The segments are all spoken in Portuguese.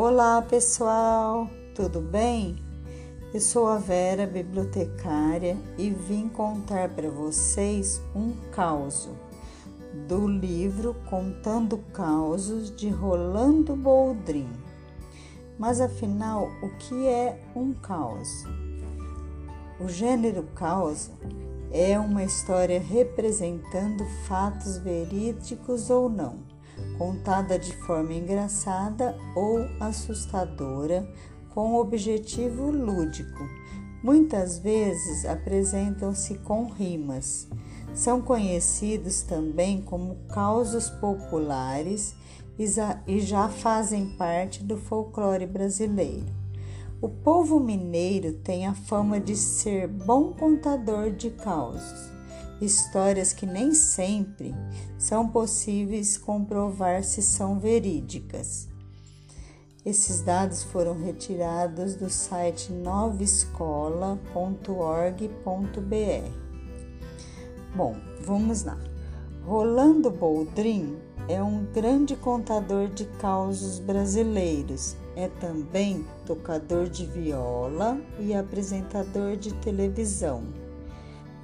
Olá pessoal, tudo bem? Eu sou a Vera, bibliotecária, e vim contar para vocês um caos do livro Contando Causos de Rolando Boldrin. Mas afinal, o que é um caos? O gênero caos é uma história representando fatos verídicos ou não contada de forma engraçada ou assustadora, com objetivo lúdico. Muitas vezes apresentam-se com rimas. São conhecidos também como causos populares e já fazem parte do folclore brasileiro. O povo mineiro tem a fama de ser bom contador de causos histórias que nem sempre são possíveis comprovar se são verídicas. Esses dados foram retirados do site novaescola.org.br. Bom, vamos lá. Rolando Boldrin é um grande contador de causos brasileiros. É também tocador de viola e apresentador de televisão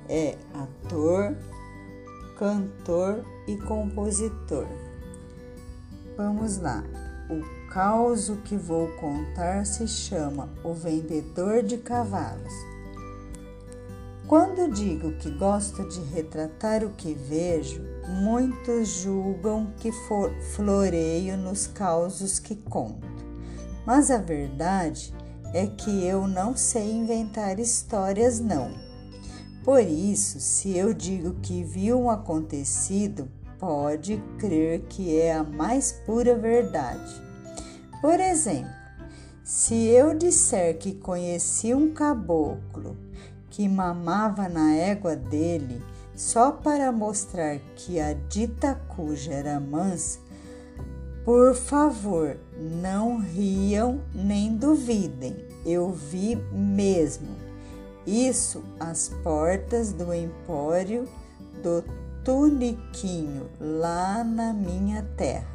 é ator, cantor e compositor. Vamos lá. O caos que vou contar se chama O Vendedor de Cavalos. Quando digo que gosto de retratar o que vejo, muitos julgam que floreio nos causos que conto. Mas a verdade é que eu não sei inventar histórias, não. Por isso, se eu digo que vi um acontecido, pode crer que é a mais pura verdade. Por exemplo, se eu disser que conheci um caboclo que mamava na égua dele só para mostrar que a dita cuja era mansa, por favor, não riam nem duvidem, eu vi mesmo. Isso às portas do empório do Tuniquinho, lá na minha terra.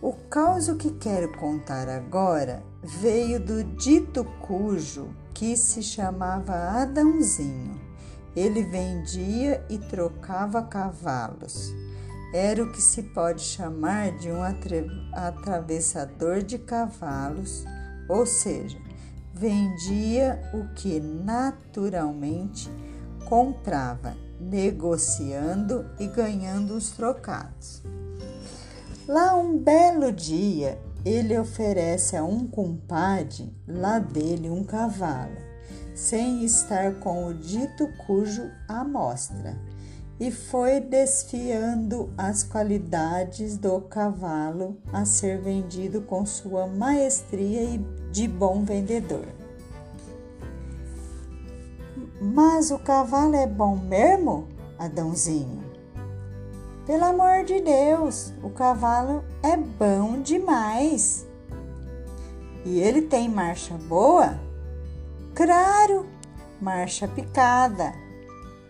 O caos que quero contar agora veio do dito cujo que se chamava Adãozinho. Ele vendia e trocava cavalos. Era o que se pode chamar de um atravessador de cavalos, ou seja, vendia o que naturalmente comprava, negociando e ganhando os trocados. Lá um belo dia, ele oferece a um compadre lá dele um cavalo, sem estar com o dito cujo amostra, e foi desfiando as qualidades do cavalo a ser vendido com sua maestria e de bom vendedor. Mas o cavalo é bom mesmo, Adãozinho? Pelo amor de Deus, o cavalo é bom demais. E ele tem marcha boa? Claro, marcha picada,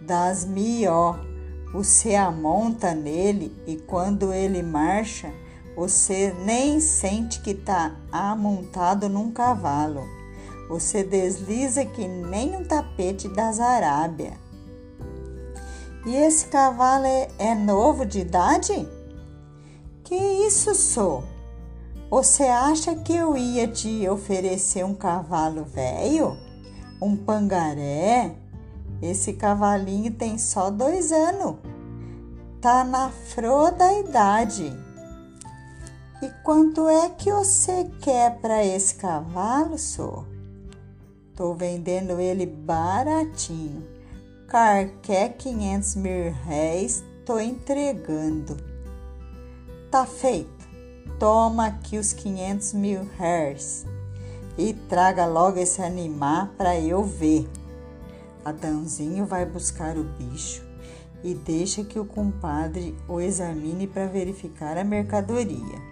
das mió. Você amonta nele e quando ele marcha, você nem sente que está amontado num cavalo. Você desliza que nem um tapete das Arábia. E esse cavalo é, é novo de idade? Que isso sou? Você acha que eu ia te oferecer um cavalo velho? Um pangaré? Esse cavalinho tem só dois anos. Tá na flor da idade. E quanto é que você quer para esse cavalo, só? Tô vendendo ele baratinho. Car quer 500 mil réis, tô entregando. Tá feito. Toma aqui os 500 mil réis e traga logo esse animal para eu ver. Adãozinho vai buscar o bicho e deixa que o compadre o examine para verificar a mercadoria.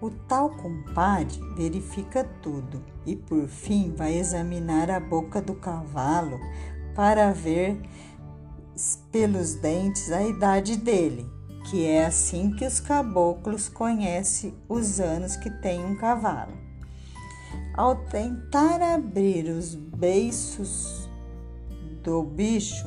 O tal compadre verifica tudo e por fim vai examinar a boca do cavalo para ver pelos dentes a idade dele. que é assim que os caboclos conhecem os anos que tem um cavalo. Ao tentar abrir os beiços do bicho,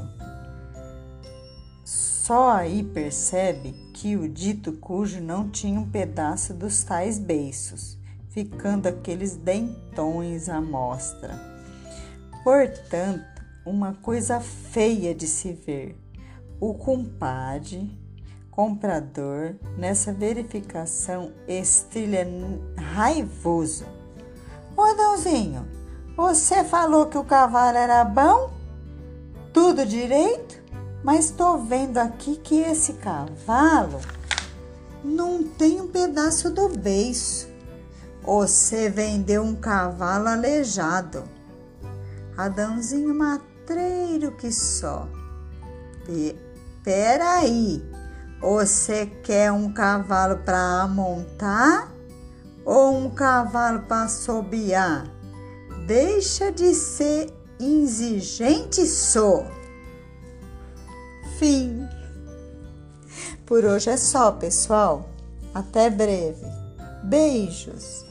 só aí percebe que o dito cujo não tinha um pedaço dos tais beiços, ficando aqueles dentões à mostra. Portanto, uma coisa feia de se ver. O compadre comprador nessa verificação estrilha raivoso. Ô Adãozinho, você falou que o cavalo era bom? Tudo direito? Mas tô vendo aqui que esse cavalo não tem um pedaço do beiço. Você vendeu um cavalo aleijado. Adãozinho matreiro que só. Peraí, você quer um cavalo para montar ou um cavalo para assobiar? Deixa de ser exigente, só. Fim. Por hoje é só, pessoal. Até breve. Beijos.